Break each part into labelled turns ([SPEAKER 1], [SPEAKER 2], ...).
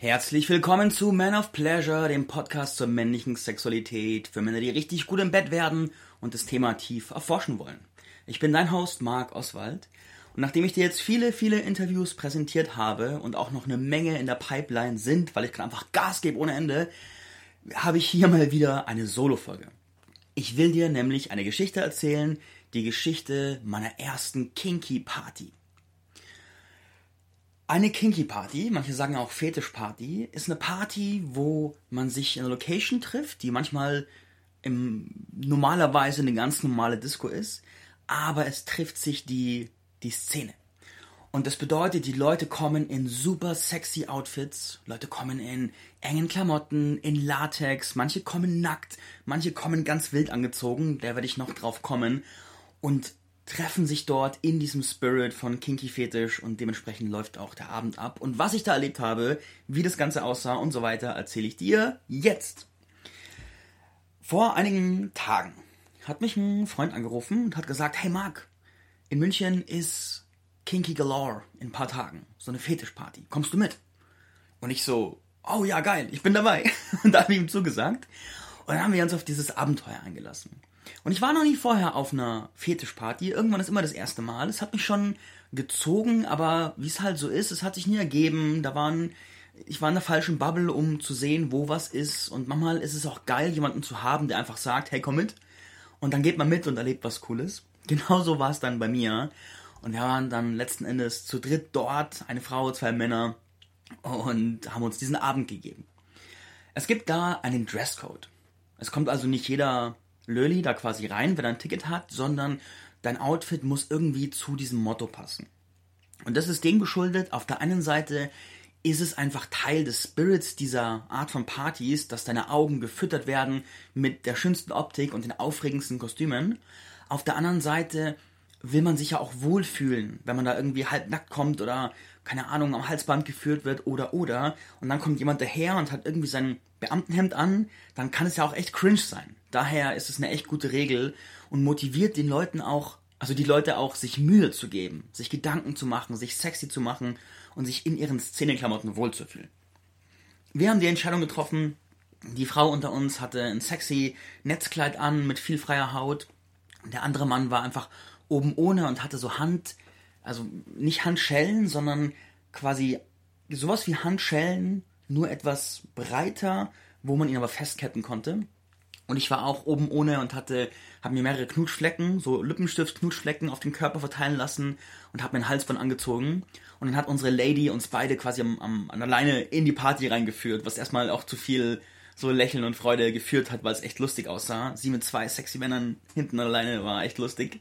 [SPEAKER 1] Herzlich willkommen zu Man of Pleasure, dem Podcast zur männlichen Sexualität für Männer, die richtig gut im Bett werden und das Thema tief erforschen wollen. Ich bin dein Host Marc Oswald und nachdem ich dir jetzt viele, viele Interviews präsentiert habe und auch noch eine Menge in der Pipeline sind, weil ich gerade einfach Gas gebe ohne Ende, habe ich hier mal wieder eine Solo-Folge. Ich will dir nämlich eine Geschichte erzählen, die Geschichte meiner ersten Kinky Party. Eine Kinky Party, manche sagen auch Fetisch Party, ist eine Party, wo man sich in einer Location trifft, die manchmal im, normalerweise eine ganz normale Disco ist, aber es trifft sich die, die Szene. Und das bedeutet, die Leute kommen in super sexy Outfits, Leute kommen in engen Klamotten, in Latex, manche kommen nackt, manche kommen ganz wild angezogen, da werde ich noch drauf kommen. Und treffen sich dort in diesem Spirit von Kinky Fetisch und dementsprechend läuft auch der Abend ab. Und was ich da erlebt habe, wie das Ganze aussah und so weiter, erzähle ich dir jetzt. Vor einigen Tagen hat mich ein Freund angerufen und hat gesagt, hey Marc, in München ist Kinky Galore in ein paar Tagen, so eine Fetischparty, kommst du mit? Und ich so, oh ja geil, ich bin dabei. Und da habe ich ihm zugesagt. Und dann haben wir uns auf dieses Abenteuer eingelassen. Und ich war noch nie vorher auf einer Fetischparty. Irgendwann ist immer das erste Mal. Es hat mich schon gezogen, aber wie es halt so ist, es hat sich nie ergeben. Da waren, ich war in der falschen Bubble, um zu sehen, wo was ist. Und manchmal ist es auch geil, jemanden zu haben, der einfach sagt, hey, komm mit. Und dann geht man mit und erlebt was Cooles. Genauso war es dann bei mir. Und wir waren dann letzten Endes zu dritt dort, eine Frau, zwei Männer, und haben uns diesen Abend gegeben. Es gibt da einen Dresscode. Es kommt also nicht jeder Löli da quasi rein, wenn er ein Ticket hat, sondern dein Outfit muss irgendwie zu diesem Motto passen. Und das ist dem geschuldet, auf der einen Seite ist es einfach Teil des Spirits dieser Art von Partys, dass deine Augen gefüttert werden mit der schönsten Optik und den aufregendsten Kostümen. Auf der anderen Seite will man sich ja auch wohlfühlen, wenn man da irgendwie halbnackt kommt oder keine Ahnung am Halsband geführt wird oder oder und dann kommt jemand daher und hat irgendwie sein Beamtenhemd an, dann kann es ja auch echt cringe sein. Daher ist es eine echt gute Regel und motiviert den Leuten auch, also die Leute auch, sich Mühe zu geben, sich Gedanken zu machen, sich sexy zu machen und sich in ihren Szeneklamotten wohlzufühlen. Wir haben die Entscheidung getroffen, die Frau unter uns hatte ein sexy Netzkleid an mit viel freier Haut. Der andere Mann war einfach oben ohne und hatte so Hand, also nicht Handschellen, sondern quasi sowas wie Handschellen, nur etwas breiter, wo man ihn aber festketten konnte. Und ich war auch oben ohne und hatte, habe mir mehrere Knutschflecken, so Lippenstift-Knutschflecken auf den Körper verteilen lassen und habe mir ein Halsband angezogen. Und dann hat unsere Lady uns beide quasi am, am, an der Leine in die Party reingeführt, was erstmal auch zu viel so Lächeln und Freude geführt hat, weil es echt lustig aussah. Sie mit zwei sexy Männern hinten an der Leine war echt lustig.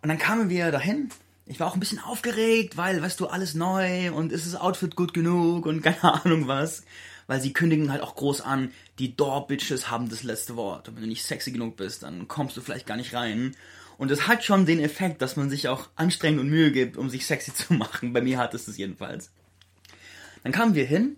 [SPEAKER 1] Und dann kamen wir dahin. Ich war auch ein bisschen aufgeregt, weil, weißt du, alles neu und ist das Outfit gut genug und keine Ahnung was weil sie kündigen halt auch groß an, die Door-Bitches haben das letzte Wort. Und wenn du nicht sexy genug bist, dann kommst du vielleicht gar nicht rein. Und es hat schon den Effekt, dass man sich auch anstrengt und Mühe gibt, um sich sexy zu machen. Bei mir hat es das jedenfalls. Dann kamen wir hin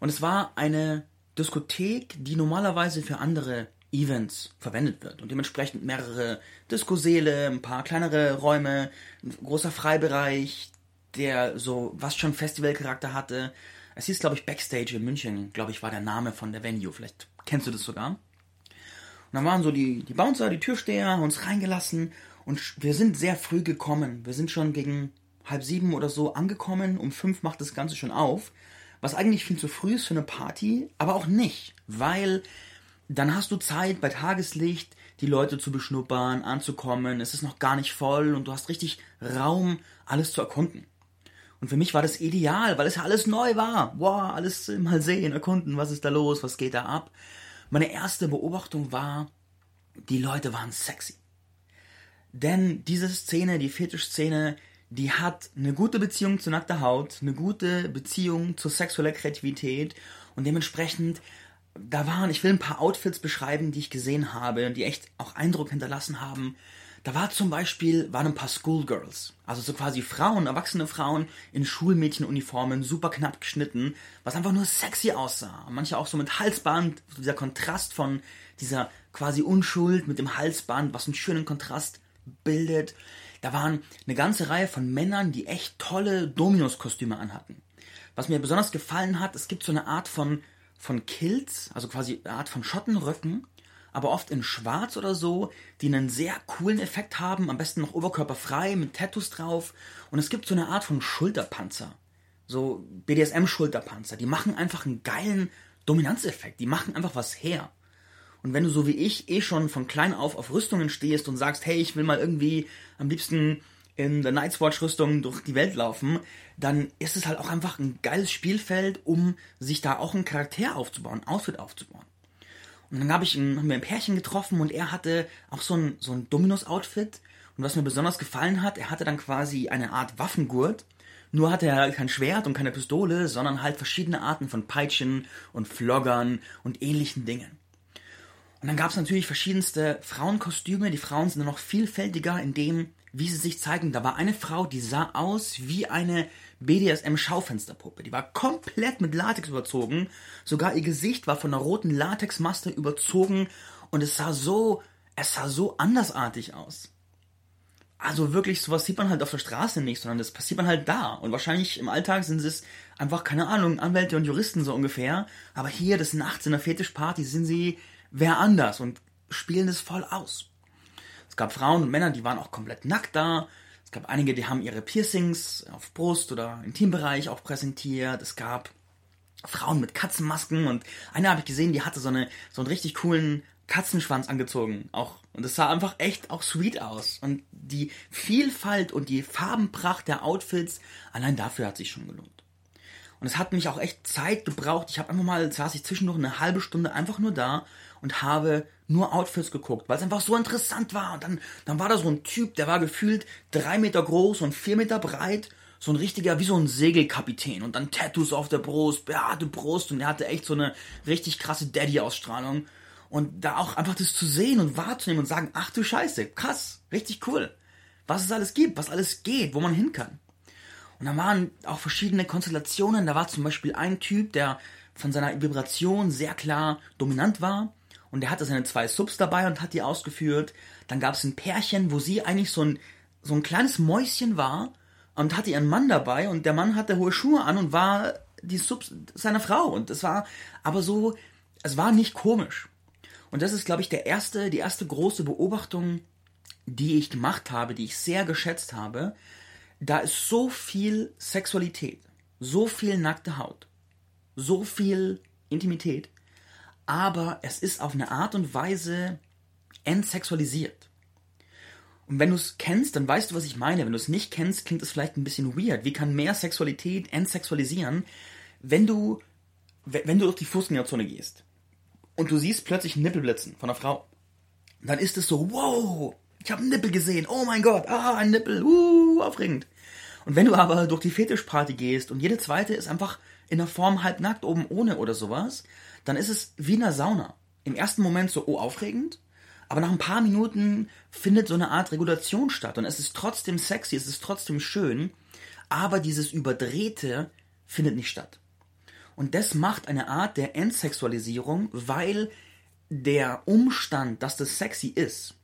[SPEAKER 1] und es war eine Diskothek, die normalerweise für andere Events verwendet wird und dementsprechend mehrere Diskoseele, ein paar kleinere Räume, ein großer Freibereich, der so was schon Festivalcharakter hatte, es hieß, glaube ich, Backstage in München, glaube ich, war der Name von der Venue. Vielleicht kennst du das sogar. Und dann waren so die, die Bouncer, die Türsteher, haben uns reingelassen und wir sind sehr früh gekommen. Wir sind schon gegen halb sieben oder so angekommen. Um fünf macht das Ganze schon auf. Was eigentlich viel zu früh ist für eine Party, aber auch nicht, weil dann hast du Zeit bei Tageslicht die Leute zu beschnuppern, anzukommen. Es ist noch gar nicht voll und du hast richtig Raum, alles zu erkunden. Und für mich war das ideal, weil es ja alles neu war. Wow, alles mal sehen, erkunden, was ist da los, was geht da ab. Meine erste Beobachtung war, die Leute waren sexy. Denn diese Szene, die Fetischszene, die hat eine gute Beziehung zu nackter Haut, eine gute Beziehung zur sexueller Kreativität und dementsprechend, da waren, ich will ein paar Outfits beschreiben, die ich gesehen habe und die echt auch Eindruck hinterlassen haben. Da war zum Beispiel, waren ein paar Schoolgirls. Also so quasi Frauen, erwachsene Frauen in Schulmädchenuniformen, super knapp geschnitten, was einfach nur sexy aussah. Manche auch so mit Halsband, dieser Kontrast von dieser quasi Unschuld mit dem Halsband, was einen schönen Kontrast bildet. Da waren eine ganze Reihe von Männern, die echt tolle Dominus-Kostüme anhatten. was mir besonders gefallen hat, es gibt so eine Art von, von Kills, also quasi eine Art von Schottenröcken, aber oft in schwarz oder so, die einen sehr coolen Effekt haben, am besten noch oberkörperfrei mit Tattoos drauf. Und es gibt so eine Art von Schulterpanzer. So BDSM-Schulterpanzer. Die machen einfach einen geilen Dominanzeffekt. Die machen einfach was her. Und wenn du so wie ich eh schon von klein auf auf Rüstungen stehst und sagst, hey, ich will mal irgendwie am liebsten in der Night's Watch Rüstung durch die Welt laufen, dann ist es halt auch einfach ein geiles Spielfeld, um sich da auch einen Charakter aufzubauen, ein Outfit aufzubauen. Und dann habe ich ein, haben wir ein Pärchen getroffen und er hatte auch so ein, so ein Dominos-Outfit. Und was mir besonders gefallen hat, er hatte dann quasi eine Art Waffengurt. Nur hatte er kein Schwert und keine Pistole, sondern halt verschiedene Arten von Peitschen und Floggern und ähnlichen Dingen. Und dann gab es natürlich verschiedenste Frauenkostüme. Die Frauen sind noch vielfältiger in dem, wie sie sich zeigen. Da war eine Frau, die sah aus wie eine BDSM-Schaufensterpuppe. Die war komplett mit Latex überzogen. Sogar ihr Gesicht war von einer roten Latexmaske überzogen. Und es sah so, es sah so andersartig aus. Also wirklich, sowas sieht man halt auf der Straße nicht, sondern das passiert man halt da. Und wahrscheinlich im Alltag sind es einfach, keine Ahnung, Anwälte und Juristen so ungefähr. Aber hier, des Nachts in der Fetischparty, sind sie wer anders und spielen es voll aus. Es gab Frauen und Männer, die waren auch komplett nackt da. Es gab einige, die haben ihre Piercings auf Brust oder Intimbereich auch präsentiert. Es gab Frauen mit Katzenmasken und eine habe ich gesehen, die hatte so, eine, so einen richtig coolen Katzenschwanz angezogen. Auch, und es sah einfach echt auch sweet aus. Und die Vielfalt und die Farbenpracht der Outfits, allein dafür hat sich schon gelohnt. Und es hat mich auch echt Zeit gebraucht. Ich habe einfach mal, saß ich zwischendurch eine halbe Stunde einfach nur da und habe nur Outfits geguckt, weil es einfach so interessant war. Und dann, dann war da so ein Typ, der war gefühlt drei Meter groß und vier Meter breit. So ein richtiger, wie so ein Segelkapitän. Und dann Tattoos auf der Brust, behaarte Brust. Und er hatte echt so eine richtig krasse Daddy-Ausstrahlung. Und da auch einfach das zu sehen und wahrzunehmen und sagen, ach du Scheiße, krass, richtig cool. Was es alles gibt, was alles geht, wo man hin kann. Und da waren auch verschiedene Konstellationen. Da war zum Beispiel ein Typ, der von seiner Vibration sehr klar dominant war und er hatte seine zwei Subs dabei und hat die ausgeführt. Dann gab es ein Pärchen, wo sie eigentlich so ein, so ein kleines Mäuschen war und hatte ihren Mann dabei und der Mann hatte hohe Schuhe an und war die Subs seiner Frau und es war aber so, es war nicht komisch. Und das ist, glaube ich, der erste, die erste große Beobachtung, die ich gemacht habe, die ich sehr geschätzt habe. Da ist so viel Sexualität, so viel nackte Haut, so viel Intimität aber es ist auf eine Art und Weise entsexualisiert. Und wenn du es kennst, dann weißt du, was ich meine. Wenn du es nicht kennst, klingt es vielleicht ein bisschen weird. Wie kann mehr Sexualität entsexualisieren, wenn du, wenn du durch die Fußgängerzone gehst und du siehst plötzlich Nippelblitzen von einer Frau, dann ist es so, wow, ich habe einen Nippel gesehen, oh mein Gott, ah, ein Nippel, uh, aufregend. Und wenn du aber durch die Fetischparty gehst und jede zweite ist einfach in der Form halb nackt oben ohne oder sowas, dann ist es wie in einer Sauna. Im ersten Moment so, oh, aufregend, aber nach ein paar Minuten findet so eine Art Regulation statt und es ist trotzdem sexy, es ist trotzdem schön, aber dieses Überdrehte findet nicht statt. Und das macht eine Art der Entsexualisierung, weil der Umstand, dass das sexy ist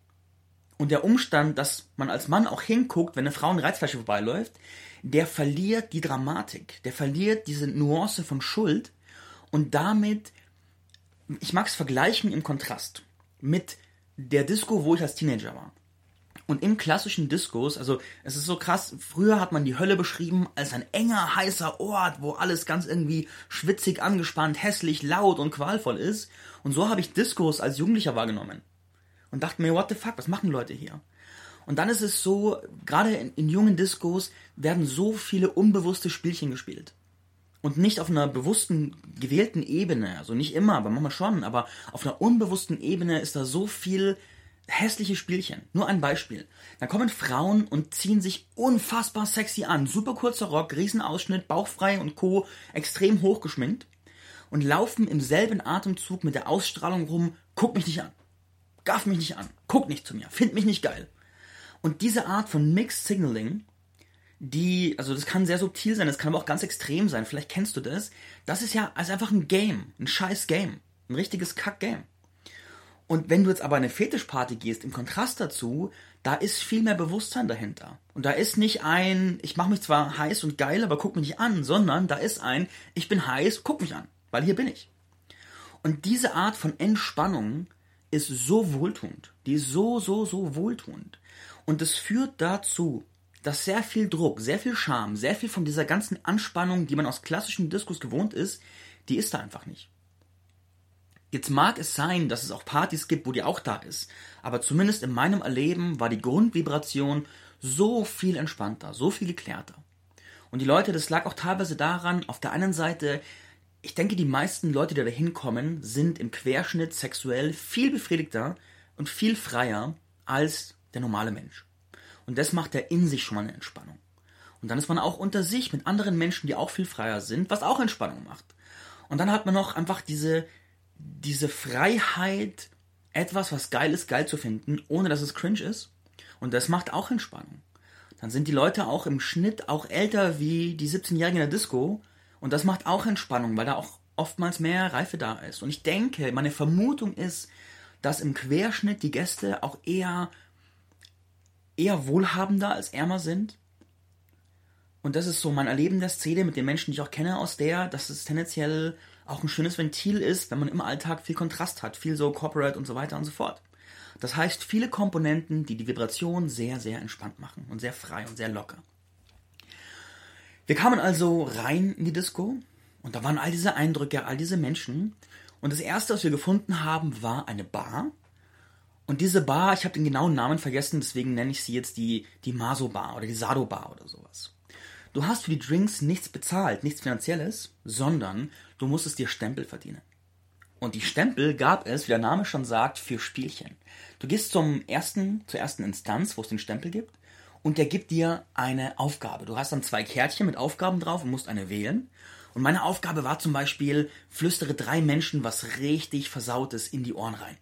[SPEAKER 1] und der Umstand, dass man als Mann auch hinguckt, wenn eine Frau eine Reizfläche vorbeiläuft, der verliert die Dramatik, der verliert diese Nuance von Schuld und damit ich mag es vergleichen im Kontrast mit der Disco, wo ich als Teenager war. Und im klassischen Diskos, also es ist so krass, früher hat man die Hölle beschrieben als ein enger, heißer Ort, wo alles ganz irgendwie schwitzig, angespannt, hässlich, laut und qualvoll ist. Und so habe ich Diskos als Jugendlicher wahrgenommen. Und dachte mir, what the fuck, was machen Leute hier? Und dann ist es so, gerade in, in jungen Diskos werden so viele unbewusste Spielchen gespielt und nicht auf einer bewussten, gewählten Ebene, also nicht immer, aber manchmal schon, aber auf einer unbewussten Ebene ist da so viel hässliche Spielchen. Nur ein Beispiel. Da kommen Frauen und ziehen sich unfassbar sexy an. Super kurzer Rock, Riesenausschnitt, bauchfrei und Co. extrem hochgeschminkt und laufen im selben Atemzug mit der Ausstrahlung rum, guck mich nicht an. Gaff mich nicht an. Guck nicht zu mir. Find mich nicht geil. Und diese Art von Mixed Signaling die, also das kann sehr subtil sein, das kann aber auch ganz extrem sein, vielleicht kennst du das. Das ist ja also einfach ein Game, ein scheiß Game, ein richtiges Kack-Game. Und wenn du jetzt aber eine Fetischparty gehst, im Kontrast dazu, da ist viel mehr Bewusstsein dahinter. Und da ist nicht ein, ich mache mich zwar heiß und geil, aber guck mich nicht an, sondern da ist ein, ich bin heiß, guck mich an, weil hier bin ich. Und diese Art von Entspannung ist so wohltuend. Die ist so, so, so wohltuend. Und es führt dazu, dass sehr viel Druck, sehr viel Scham, sehr viel von dieser ganzen Anspannung, die man aus klassischem Diskus gewohnt ist, die ist da einfach nicht. Jetzt mag es sein, dass es auch Partys gibt, wo die auch da ist, aber zumindest in meinem Erleben war die Grundvibration so viel entspannter, so viel geklärter. Und die Leute, das lag auch teilweise daran, auf der einen Seite, ich denke, die meisten Leute, die da hinkommen, sind im Querschnitt sexuell viel befriedigter und viel freier als der normale Mensch. Und das macht ja in sich schon mal eine Entspannung. Und dann ist man auch unter sich mit anderen Menschen, die auch viel freier sind, was auch Entspannung macht. Und dann hat man noch einfach diese, diese Freiheit, etwas, was geil ist, geil zu finden, ohne dass es cringe ist. Und das macht auch Entspannung. Dann sind die Leute auch im Schnitt auch älter wie die 17-Jährigen in der Disco. Und das macht auch Entspannung, weil da auch oftmals mehr Reife da ist. Und ich denke, meine Vermutung ist, dass im Querschnitt die Gäste auch eher, eher wohlhabender als ärmer sind. Und das ist so mein Erleben der Szene mit den Menschen, die ich auch kenne aus der, dass es tendenziell auch ein schönes Ventil ist, wenn man im Alltag viel Kontrast hat, viel so Corporate und so weiter und so fort. Das heißt, viele Komponenten, die die Vibration sehr, sehr entspannt machen und sehr frei und sehr locker. Wir kamen also rein in die Disco und da waren all diese Eindrücke, all diese Menschen. Und das erste, was wir gefunden haben, war eine Bar. Und diese Bar, ich habe den genauen Namen vergessen, deswegen nenne ich sie jetzt die, die Maso Bar oder die Sado Bar oder sowas. Du hast für die Drinks nichts bezahlt, nichts Finanzielles, sondern du musstest dir Stempel verdienen. Und die Stempel gab es, wie der Name schon sagt, für Spielchen. Du gehst zum ersten, zur ersten Instanz, wo es den Stempel gibt, und der gibt dir eine Aufgabe. Du hast dann zwei Kärtchen mit Aufgaben drauf und musst eine wählen. Und meine Aufgabe war zum Beispiel, flüstere drei Menschen was richtig Versautes in die Ohren rein.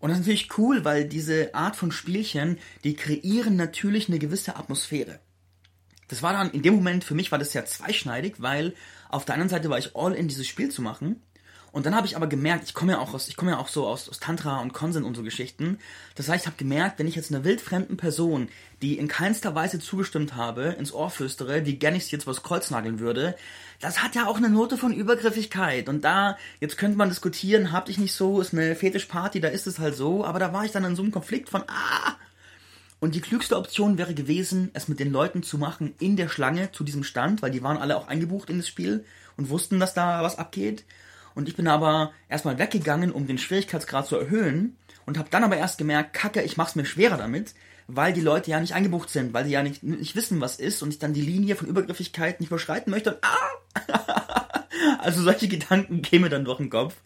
[SPEAKER 1] Und das ist natürlich cool, weil diese Art von Spielchen, die kreieren natürlich eine gewisse Atmosphäre. Das war dann, in dem Moment, für mich war das ja zweischneidig, weil auf der anderen Seite war ich all in, dieses Spiel zu machen. Und dann habe ich aber gemerkt, ich komme ja auch aus, ich komme ja auch so aus, aus Tantra und Konsent und so Geschichten. Das heißt, ich habe gemerkt, wenn ich jetzt einer wildfremden Person, die in keinster Weise zugestimmt habe, ins Ohr flüstere, wie gern ich jetzt was kreuznageln würde, das hat ja auch eine Note von Übergriffigkeit. Und da, jetzt könnte man diskutieren, hab ich nicht so, ist eine Fetischparty, da ist es halt so, aber da war ich dann in so einem Konflikt von, ah, und die klügste Option wäre gewesen, es mit den Leuten zu machen in der Schlange zu diesem Stand, weil die waren alle auch eingebucht in das Spiel und wussten, dass da was abgeht. Und ich bin aber erstmal weggegangen, um den Schwierigkeitsgrad zu erhöhen und habe dann aber erst gemerkt, kacke, ich mach's mir schwerer damit, weil die Leute ja nicht eingebucht sind, weil die ja nicht, nicht wissen, was ist und ich dann die Linie von Übergriffigkeit nicht überschreiten möchte und ah! also solche Gedanken kämen dann durch den Kopf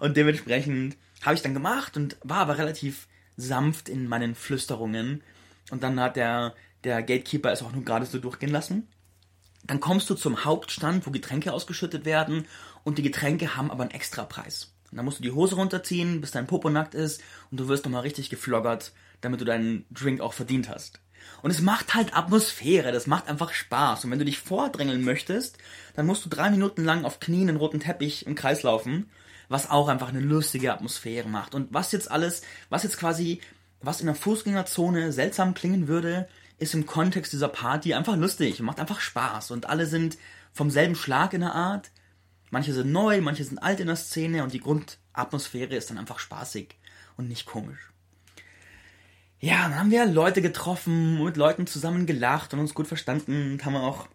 [SPEAKER 1] und dementsprechend habe ich dann gemacht und war aber relativ sanft in meinen Flüsterungen und dann hat der, der Gatekeeper es auch nur gerade so durchgehen lassen. Dann kommst du zum Hauptstand, wo Getränke ausgeschüttet werden und die Getränke haben aber einen Extrapreis. Und dann musst du die Hose runterziehen, bis dein Popo nackt ist und du wirst nochmal richtig gefloggert, damit du deinen Drink auch verdient hast. Und es macht halt Atmosphäre, das macht einfach Spaß. Und wenn du dich vordrängeln möchtest, dann musst du drei Minuten lang auf Knien einen roten Teppich im Kreis laufen, was auch einfach eine lustige Atmosphäre macht. Und was jetzt alles, was jetzt quasi was in der Fußgängerzone seltsam klingen würde, ist im Kontext dieser Party einfach lustig und macht einfach Spaß. Und alle sind vom selben Schlag in der Art. Manche sind neu, manche sind alt in der Szene und die Grundatmosphäre ist dann einfach spaßig und nicht komisch. Ja, dann haben wir Leute getroffen, mit Leuten zusammen gelacht und uns gut verstanden. Und haben auch,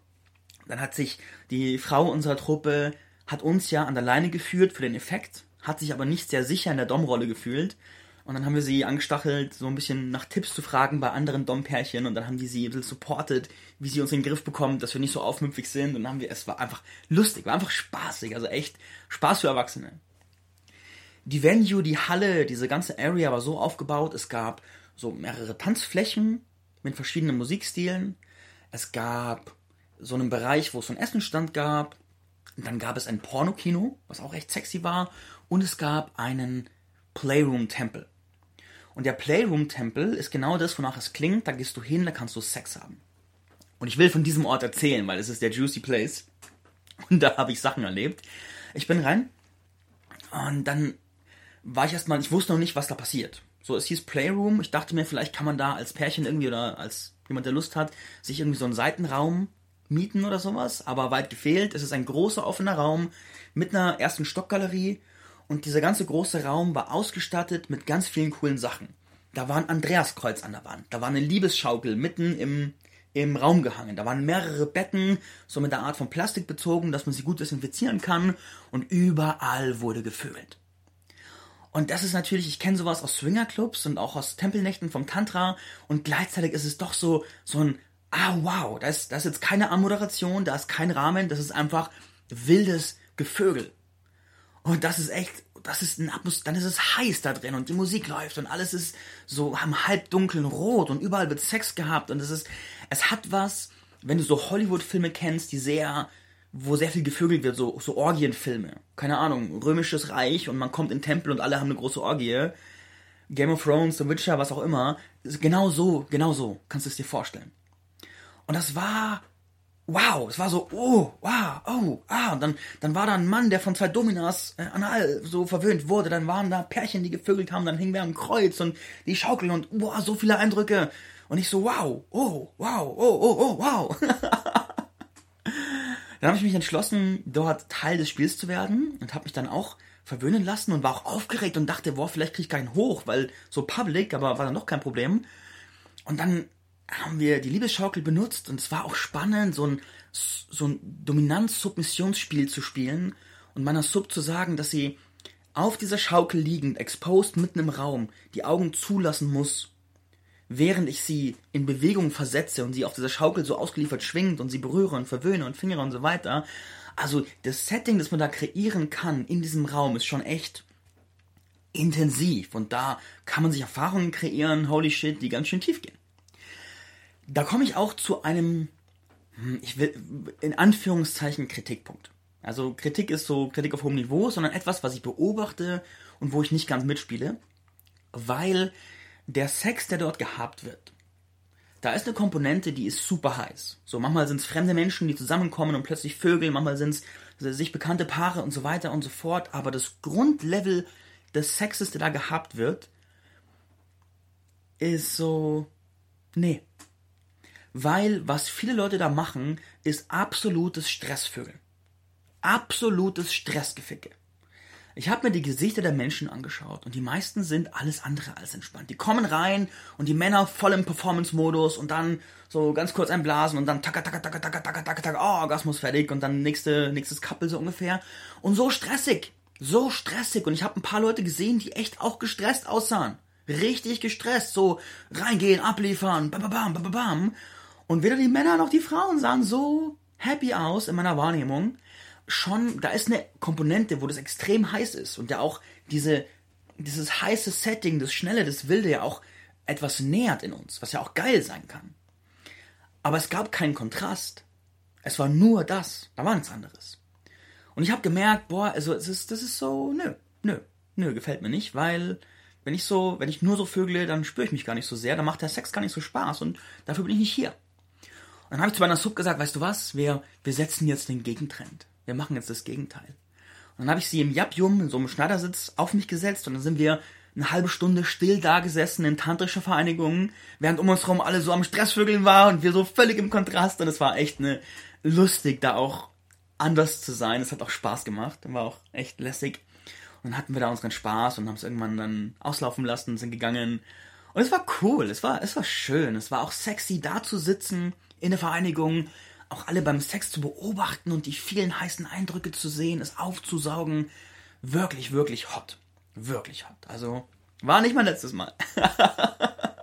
[SPEAKER 1] dann hat sich die Frau unserer Truppe, hat uns ja an der Leine geführt für den Effekt, hat sich aber nicht sehr sicher in der Domrolle gefühlt und dann haben wir sie angestachelt, so ein bisschen nach Tipps zu fragen bei anderen Dom-Pärchen. Und dann haben die sie ein bisschen supportet, wie sie uns in den Griff bekommen, dass wir nicht so aufmüpfig sind. Und dann haben wir, es war einfach lustig, war einfach spaßig. Also echt Spaß für Erwachsene. Die Venue, die Halle, diese ganze Area war so aufgebaut. Es gab so mehrere Tanzflächen mit verschiedenen Musikstilen. Es gab so einen Bereich, wo es so einen Essenstand gab. Und dann gab es ein Pornokino, was auch echt sexy war. Und es gab einen Playroom-Tempel. Und der Playroom-Tempel ist genau das, wonach es klingt. Da gehst du hin, da kannst du Sex haben. Und ich will von diesem Ort erzählen, weil es ist der Juicy Place. Und da habe ich Sachen erlebt. Ich bin rein und dann war ich erstmal, ich wusste noch nicht, was da passiert. So, es hieß Playroom. Ich dachte mir, vielleicht kann man da als Pärchen irgendwie oder als jemand, der Lust hat, sich irgendwie so einen Seitenraum mieten oder sowas. Aber weit gefehlt. Es ist ein großer offener Raum mit einer ersten Stockgalerie. Und dieser ganze große Raum war ausgestattet mit ganz vielen coolen Sachen. Da war ein Andreaskreuz an der Wand. Da war eine Liebesschaukel mitten im, im Raum gehangen. Da waren mehrere Betten, so mit der Art von Plastik bezogen, dass man sie gut desinfizieren kann. Und überall wurde gevögelt. Und das ist natürlich, ich kenne sowas aus Swingerclubs und auch aus Tempelnächten vom Tantra und gleichzeitig ist es doch so, so ein, ah wow, da ist, da ist jetzt keine Ammoderation, da ist kein Rahmen, das ist einfach wildes Gevögel. Und das ist echt, das ist ein Atmos dann ist es heiß da drin und die Musik läuft und alles ist so am halbdunklen Rot und überall wird Sex gehabt und es ist, es hat was, wenn du so Hollywood-Filme kennst, die sehr wo sehr viel gevögelt wird, so, so Orgienfilme. Keine Ahnung, römisches Reich und man kommt in den Tempel und alle haben eine große Orgie. Game of Thrones, The Witcher, was auch immer. Genau so, genau so kannst du es dir vorstellen. Und das war, wow, es war so, oh, wow, oh, ah, und dann, dann war da ein Mann, der von zwei Dominas äh, anal so verwöhnt wurde, dann waren da Pärchen, die gevögelt haben, dann hingen wir am Kreuz und die Schaukeln und, wow, so viele Eindrücke. Und ich so, wow, oh, wow, oh, oh, oh, wow. Dann habe ich mich entschlossen, dort Teil des Spiels zu werden und habe mich dann auch verwöhnen lassen und war auch aufgeregt und dachte, boah, vielleicht kriege ich keinen hoch, weil so public, aber war dann doch kein Problem. Und dann haben wir die Liebesschaukel benutzt und es war auch spannend, so ein, so ein Dominanz-Submissionsspiel zu spielen und meiner Sub zu sagen, dass sie auf dieser Schaukel liegend, exposed mitten im Raum, die Augen zulassen muss während ich sie in Bewegung versetze und sie auf dieser Schaukel so ausgeliefert schwingt und sie berühre und verwöhne und fingere und so weiter. Also das Setting, das man da kreieren kann in diesem Raum, ist schon echt intensiv und da kann man sich Erfahrungen kreieren, holy shit, die ganz schön tief gehen. Da komme ich auch zu einem, hm, ich will, in Anführungszeichen Kritikpunkt. Also Kritik ist so Kritik auf hohem Niveau, sondern etwas, was ich beobachte und wo ich nicht ganz mitspiele, weil der Sex, der dort gehabt wird, da ist eine Komponente, die ist super heiß. So, manchmal sind es fremde Menschen, die zusammenkommen und plötzlich Vögel, manchmal sind es sich bekannte Paare und so weiter und so fort. Aber das Grundlevel des Sexes, der da gehabt wird, ist so, nee. Weil was viele Leute da machen, ist absolutes Stressvögel. Absolutes Stressgeficke. Ich habe mir die Gesichter der Menschen angeschaut und die meisten sind alles andere als entspannt. Die kommen rein und die Männer voll im Performance-Modus und dann so ganz kurz einblasen und dann taka taka taka taka taka taka taka oh Orgasmus fertig und dann nächste nächstes Couple so ungefähr und so stressig, so stressig und ich habe ein paar Leute gesehen, die echt auch gestresst aussahen, richtig gestresst, so reingehen, abliefern, bam bam bam bam und weder die Männer noch die Frauen sahen so happy aus in meiner Wahrnehmung schon, da ist eine Komponente, wo das extrem heiß ist und ja auch diese, dieses heiße Setting, das Schnelle, das Wilde ja auch etwas nährt in uns, was ja auch geil sein kann. Aber es gab keinen Kontrast. Es war nur das, da war nichts anderes. Und ich habe gemerkt, boah, also es ist, das ist so, nö, nö, nö, gefällt mir nicht, weil wenn ich so, wenn ich nur so vögle, dann spüre ich mich gar nicht so sehr, dann macht der Sex gar nicht so Spaß und dafür bin ich nicht hier. Dann habe ich zu meiner Sub gesagt, weißt du was, wir, wir setzen jetzt den Gegentrend wir machen jetzt das Gegenteil. Und dann habe ich sie im Japjum, in so einem Schneidersitz, auf mich gesetzt und dann sind wir eine halbe Stunde still da gesessen in tantrischer Vereinigung, während um uns herum alle so am Stressvögeln waren und wir so völlig im Kontrast und es war echt eine lustig, da auch anders zu sein. Es hat auch Spaß gemacht und war auch echt lässig. Und dann hatten wir da unseren Spaß und haben es irgendwann dann auslaufen lassen, sind gegangen. Und es war cool, es war, es war schön, es war auch sexy, da zu sitzen in der Vereinigung, auch alle beim Sex zu beobachten und die vielen heißen Eindrücke zu sehen, es aufzusaugen. Wirklich, wirklich hot. Wirklich hot. Also war nicht mein letztes Mal.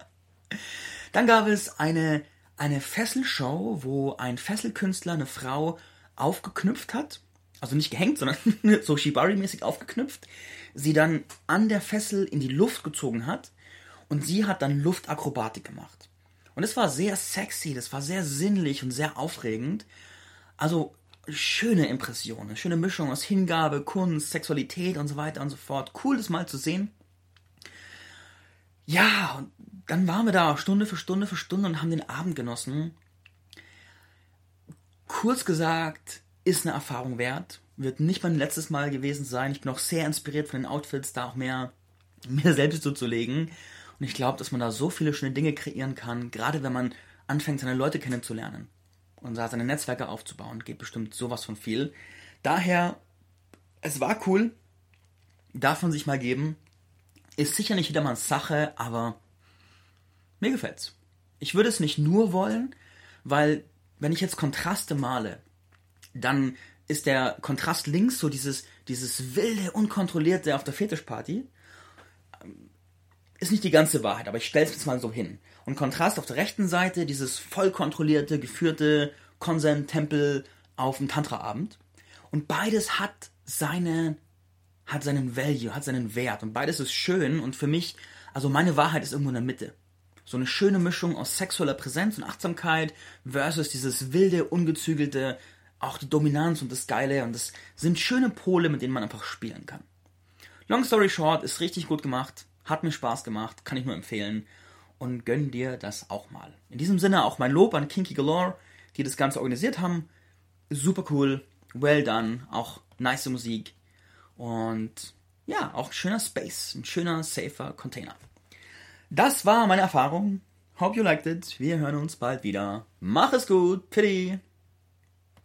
[SPEAKER 1] Dann gab es eine, eine Fesselshow, wo ein Fesselkünstler eine Frau aufgeknüpft hat. Also nicht gehängt, sondern so Shibari-mäßig aufgeknüpft. Sie dann an der Fessel in die Luft gezogen hat. Und sie hat dann Luftakrobatik gemacht. Und es war sehr sexy, das war sehr sinnlich und sehr aufregend. Also schöne Impressionen, schöne Mischung aus Hingabe, Kunst, Sexualität und so weiter und so fort. Cool, das mal zu sehen. Ja, und dann waren wir da Stunde für Stunde für Stunde und haben den Abend genossen. Kurz gesagt, ist eine Erfahrung wert. wird nicht mein letztes Mal gewesen sein. Ich bin auch sehr inspiriert von den Outfits, da auch mehr mir selbst zuzulegen. Und ich glaube, dass man da so viele schöne Dinge kreieren kann, gerade wenn man anfängt, seine Leute kennenzulernen und seine Netzwerke aufzubauen, geht bestimmt sowas von viel. Daher, es war cool, darf man sich mal geben. Ist sicher nicht jedermanns Sache, aber mir gefällt's. Ich würde es nicht nur wollen, weil wenn ich jetzt Kontraste male, dann ist der Kontrast links so dieses, dieses wilde, unkontrollierte auf der Fetischparty. Ist nicht die ganze Wahrheit, aber ich stelle es jetzt mal so hin. Und Kontrast auf der rechten Seite, dieses voll kontrollierte, geführte Konsent-Tempel auf dem Tantra-Abend. Und beides hat seine, hat seinen Value, hat seinen Wert. Und beides ist schön. Und für mich, also meine Wahrheit ist irgendwo in der Mitte. So eine schöne Mischung aus sexueller Präsenz und Achtsamkeit versus dieses wilde, ungezügelte, auch die Dominanz und das Geile und das sind schöne Pole, mit denen man einfach spielen kann. Long story short, ist richtig gut gemacht, hat mir Spaß gemacht, kann ich nur empfehlen und gönn dir das auch mal. In diesem Sinne auch mein Lob an Kinky Galore, die das Ganze organisiert haben. Super cool, well done, auch nice Musik und ja, auch ein schöner Space, ein schöner, safer Container. Das war meine Erfahrung. Hope you liked it. Wir hören uns bald wieder. Mach es gut. Pity.